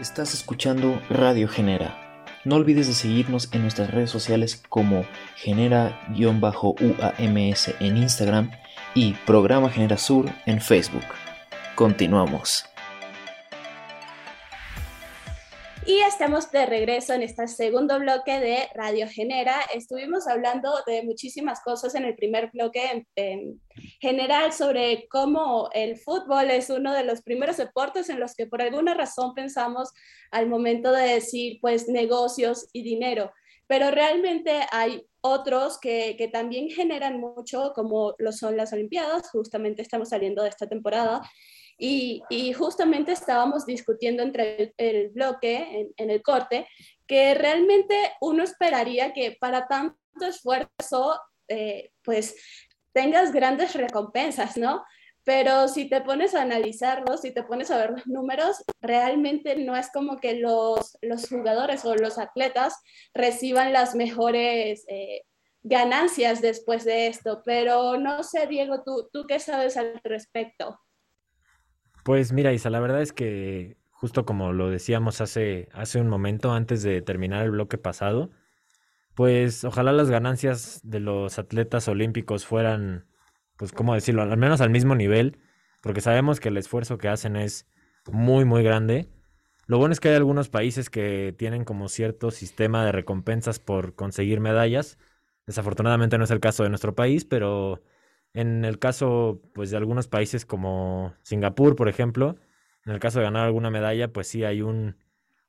Estás escuchando Radio Genera. No olvides de seguirnos en nuestras redes sociales como Genera-UAMS en Instagram y Programa Genera Sur en Facebook. Continuamos. Y estamos de regreso en este segundo bloque de Radio Genera. Estuvimos hablando de muchísimas cosas en el primer bloque en, general sobre cómo el fútbol es uno de los primeros deportes en los que por alguna razón pensamos al momento de decir pues negocios y dinero. Pero realmente hay otros que, que también generan mucho, como lo son las Olimpiadas. Justamente estamos saliendo de esta temporada y, justamente estábamos discutiendo entre el, bloque, en, el corte, que realmente uno esperaría que para tanto esfuerzo, eh, pues tengas grandes recompensas, ¿no? Pero si te pones a analizarlos, si te pones a ver los números, realmente no es como que los, los jugadores o los atletas reciban las mejores eh, ganancias después de esto. Pero no sé, Diego, ¿tú, ¿tú qué sabes al respecto? Pues mira, Isa, la verdad es que justo como lo decíamos hace, hace un momento antes de terminar el bloque pasado, pues ojalá las ganancias de los atletas olímpicos fueran, pues cómo decirlo, al menos al mismo nivel, porque sabemos que el esfuerzo que hacen es muy, muy grande. Lo bueno es que hay algunos países que tienen como cierto sistema de recompensas por conseguir medallas. Desafortunadamente no es el caso de nuestro país, pero en el caso, pues, de algunos países como Singapur, por ejemplo, en el caso de ganar alguna medalla, pues sí hay un,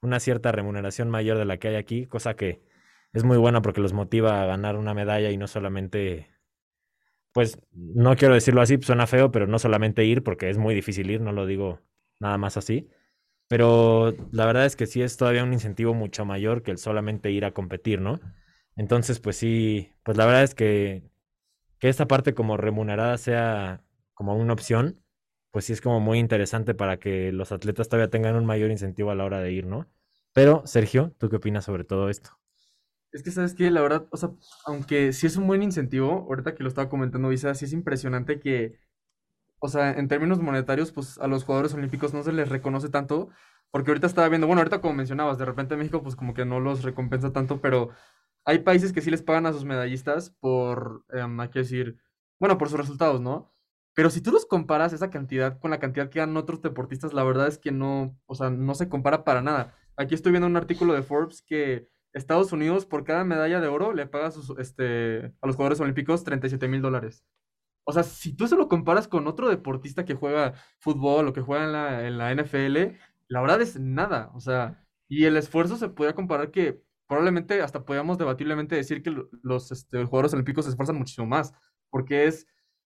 una cierta remuneración mayor de la que hay aquí, cosa que es muy buena porque los motiva a ganar una medalla y no solamente, pues, no quiero decirlo así, suena feo, pero no solamente ir, porque es muy difícil ir, no lo digo nada más así. Pero la verdad es que sí es todavía un incentivo mucho mayor que el solamente ir a competir, ¿no? Entonces, pues sí, pues la verdad es que que esta parte como remunerada sea como una opción, pues sí es como muy interesante para que los atletas todavía tengan un mayor incentivo a la hora de ir, ¿no? Pero, Sergio, ¿tú qué opinas sobre todo esto? Es que, ¿sabes que La verdad, o sea, aunque sí es un buen incentivo, ahorita que lo estaba comentando Visa, sí es impresionante que, o sea, en términos monetarios, pues a los jugadores olímpicos no se les reconoce tanto, porque ahorita estaba viendo, bueno, ahorita como mencionabas, de repente México pues como que no los recompensa tanto, pero hay países que sí les pagan a sus medallistas por, em, hay que decir, bueno, por sus resultados, ¿no? Pero si tú los comparas esa cantidad con la cantidad que ganan otros deportistas, la verdad es que no, o sea, no se compara para nada. Aquí estoy viendo un artículo de Forbes que Estados Unidos por cada medalla de oro le paga a, sus, este, a los jugadores olímpicos 37 mil dólares. O sea, si tú se lo comparas con otro deportista que juega fútbol o que juega en la, en la NFL, la verdad es nada. O sea, y el esfuerzo se podría comparar que probablemente hasta podríamos debatiblemente decir que los este, jugadores olímpicos se esfuerzan muchísimo más, porque es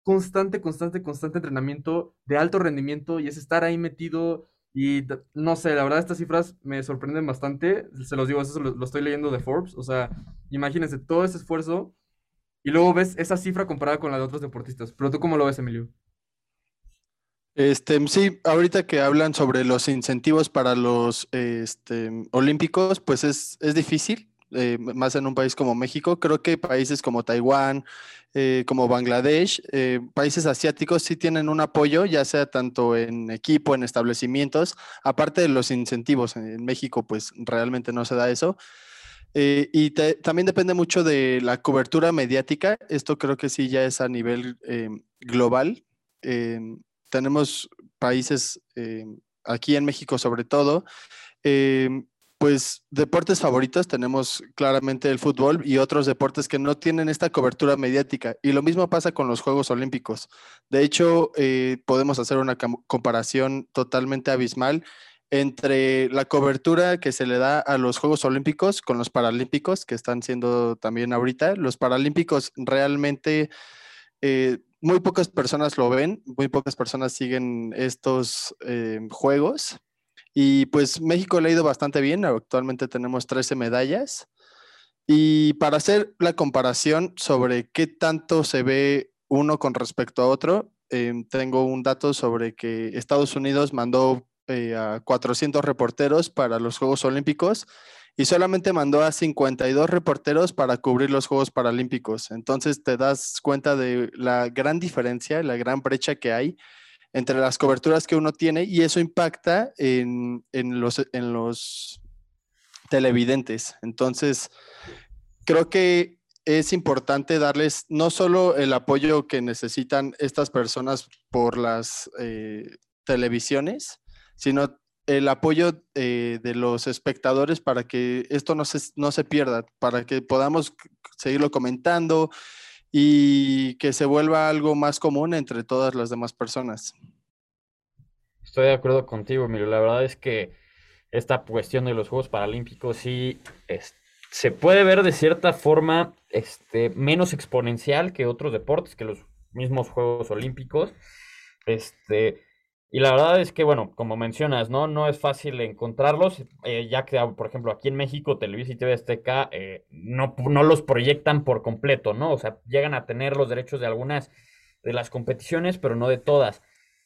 constante, constante, constante entrenamiento de alto rendimiento y es estar ahí metido y no sé, la verdad estas cifras me sorprenden bastante, se los digo, eso lo, estoy leyendo de Forbes, o sea, imagínense todo ese esfuerzo y luego ves esa cifra comparada con la de otros deportistas, pero tú cómo lo ves, Emilio? Este, sí, ahorita que hablan sobre los incentivos para los este, olímpicos, pues es, es difícil, eh, más en un país como México. Creo que países como Taiwán, eh, como Bangladesh, eh, países asiáticos sí tienen un apoyo, ya sea tanto en equipo, en establecimientos, aparte de los incentivos. En México, pues realmente no se da eso. y también depende mucho de la cobertura mediática. Esto creo que sí ya es a nivel global tenemos países, eh, aquí en México sobre todo, eh, pues deportes favoritos tenemos claramente el fútbol y otros deportes que no tienen esta cobertura mediática. Y lo mismo pasa con los Juegos Olímpicos. De hecho, eh, podemos hacer una comparación totalmente abismal entre la cobertura que se le da a los Juegos Olímpicos con los Paralímpicos, que están siendo también ahorita. Los Paralímpicos realmente muy pocas personas lo ven, muy pocas personas siguen estos eh, juegos. Y pues México le ha ido bastante bien, actualmente tenemos 13 medallas. Y para hacer la comparación sobre qué tanto se ve uno con respecto a otro, em, tengo un dato sobre que Estados Unidos mandó eh, a 400 reporteros para los Juegos Olímpicos y solamente mandó a 52 reporteros para cubrir los Juegos Paralímpicos. Entonces te das cuenta de la gran diferencia, la gran brecha que hay entre las coberturas que uno tiene y eso impacta en, los, en los televidentes. Entonces, creo que es importante darles no solo el apoyo que necesitan estas personas por las eh, televisiones, sino el apoyo eh, de los espectadores para que esto no se, no se pierda, para que podamos seguirlo comentando y que se vuelva algo más común entre todas las demás personas. Estoy de acuerdo contigo, Emilio. La verdad es que esta cuestión de los Juegos Paralímpicos sí se puede ver de cierta forma este, menos exponencial que otros deportes, que los mismos Juegos Olímpicos. Este, y la verdad es que, bueno, como mencionas, ¿no? No es fácil encontrarlos, eh, ya que, por ejemplo, aquí en México, Televisa y TV Azteca eh, no, no los proyectan por completo, ¿no? O sea, llegan a tener los derechos de algunas de las competiciones, pero no de todas.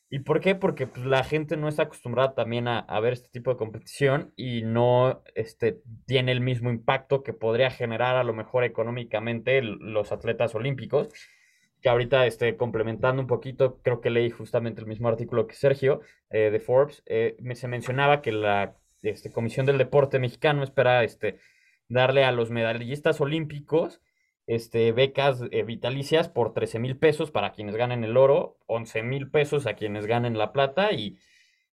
¿Y por qué? Porque pues, la gente no está acostumbrada también a, a, ver este tipo de competición y no este, tiene el mismo impacto que podría generar a lo mejor económicamente los atletas olímpicos que ahorita este, complementando un poquito, creo que leí justamente el mismo artículo que Sergio eh, de Forbes, eh, se mencionaba que la este, Comisión del Deporte Mexicano espera este, darle a los medallistas olímpicos este, becas eh, vitalicias por 13 mil pesos para quienes ganen el oro, 11 mil pesos a quienes ganen la plata y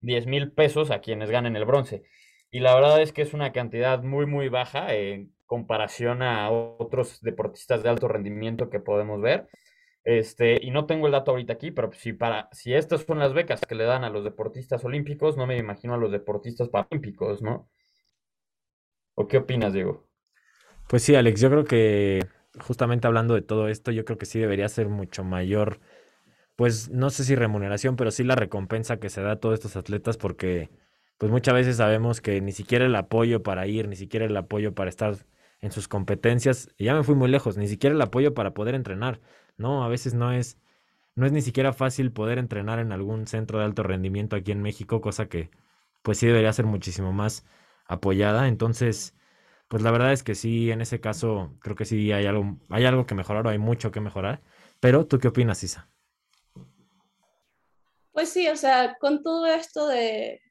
10 mil pesos a quienes ganen el bronce. Y la verdad es que es una cantidad muy, muy baja en comparación a otros deportistas de alto rendimiento que podemos ver. Este, y no tengo el dato ahorita aquí, pero si para, si estas son las becas que le dan a los deportistas olímpicos, no me imagino a los deportistas paralímpicos, ¿no? ¿O qué opinas, Diego? Pues sí, Alex, yo creo que justamente hablando de todo esto, yo creo que sí debería ser mucho mayor, pues no sé si remuneración, pero sí la recompensa que se da a todos estos atletas, porque pues muchas veces sabemos que ni siquiera el apoyo para ir, ni siquiera el apoyo para estar en sus competencias, y ya me fui muy lejos, ni siquiera el apoyo para poder entrenar. ¿No? A veces no es, no es ni siquiera fácil poder entrenar en algún centro de alto rendimiento aquí en México, cosa que pues sí debería ser muchísimo más apoyada. Entonces, pues la verdad es que sí, en ese caso creo que sí hay algo, hay algo que mejorar o hay mucho que mejorar. Pero, ¿tú qué opinas, Isa? Pues sí, o sea, con todo esto de,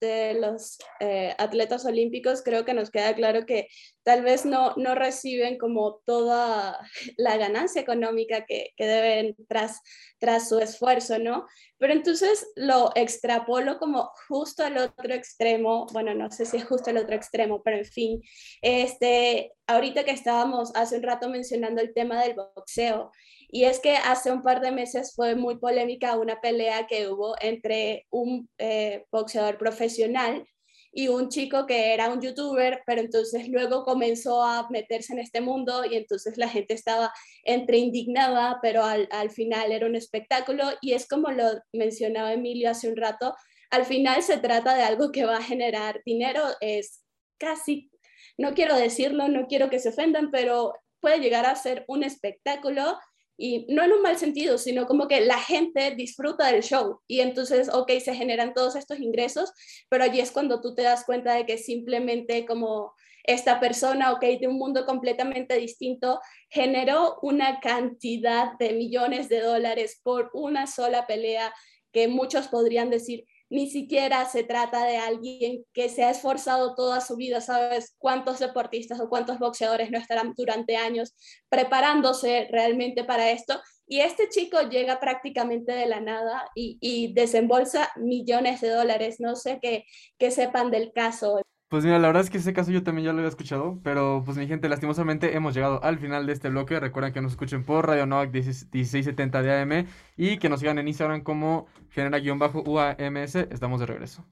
de los eh, atletas olímpicos, creo que nos queda claro que tal vez no, no reciben como toda la ganancia económica que, que, deben tras, tras su esfuerzo, ¿no? Pero entonces lo extrapolo como justo al otro extremo, bueno, no sé si es justo al otro extremo, pero en fin, este, ahorita que estábamos hace un rato mencionando el tema del boxeo, y es que hace un par de meses fue muy polémica una pelea que hubo entre un eh, boxeador profesional y un chico que era un youtuber, pero entonces luego comenzó a meterse en este mundo y entonces la gente estaba entre indignada, pero al, al final era un espectáculo. Y es como lo mencionaba Emilio hace un rato, al final se trata de algo que va a generar dinero, es casi, no quiero decirlo, no quiero que se ofendan, pero puede llegar a ser un espectáculo y no en un mal sentido, sino como que la gente disfruta del show y entonces, ok, se generan todos estos ingresos, pero allí es cuando tú te das cuenta de que simplemente como esta persona, ok, de un mundo completamente distinto, generó una cantidad de millones de dólares por una sola pelea que muchos podrían decir, ni siquiera se trata de alguien que se ha esforzado toda su vida, ¿sabes? ¿Cuántos deportistas o cuántos boxeadores no estarán durante años preparándose realmente para esto? Y este chico llega prácticamente de la nada y, desembolsa millones de dólares. No sé qué, qué sepan del caso. Pues mira, la verdad es que ese caso yo también ya lo había escuchado, pero pues mi gente, lastimosamente hemos llegado al final de este bloque. Recuerden que nos escuchen por Radio Novak 1670 de AM y que nos sigan en Instagram como genera-uams. Estamos de regreso.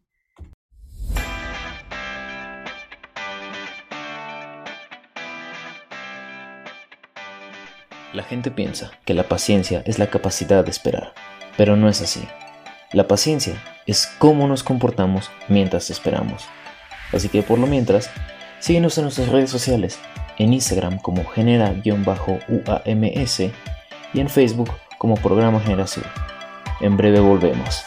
La gente piensa que la paciencia es la capacidad de esperar, pero no es así. La paciencia es cómo nos comportamos mientras esperamos. Así que por lo mientras, síguenos en nuestras redes sociales, en Instagram como genera-uams y en Facebook como Programa Generación. En breve volvemos.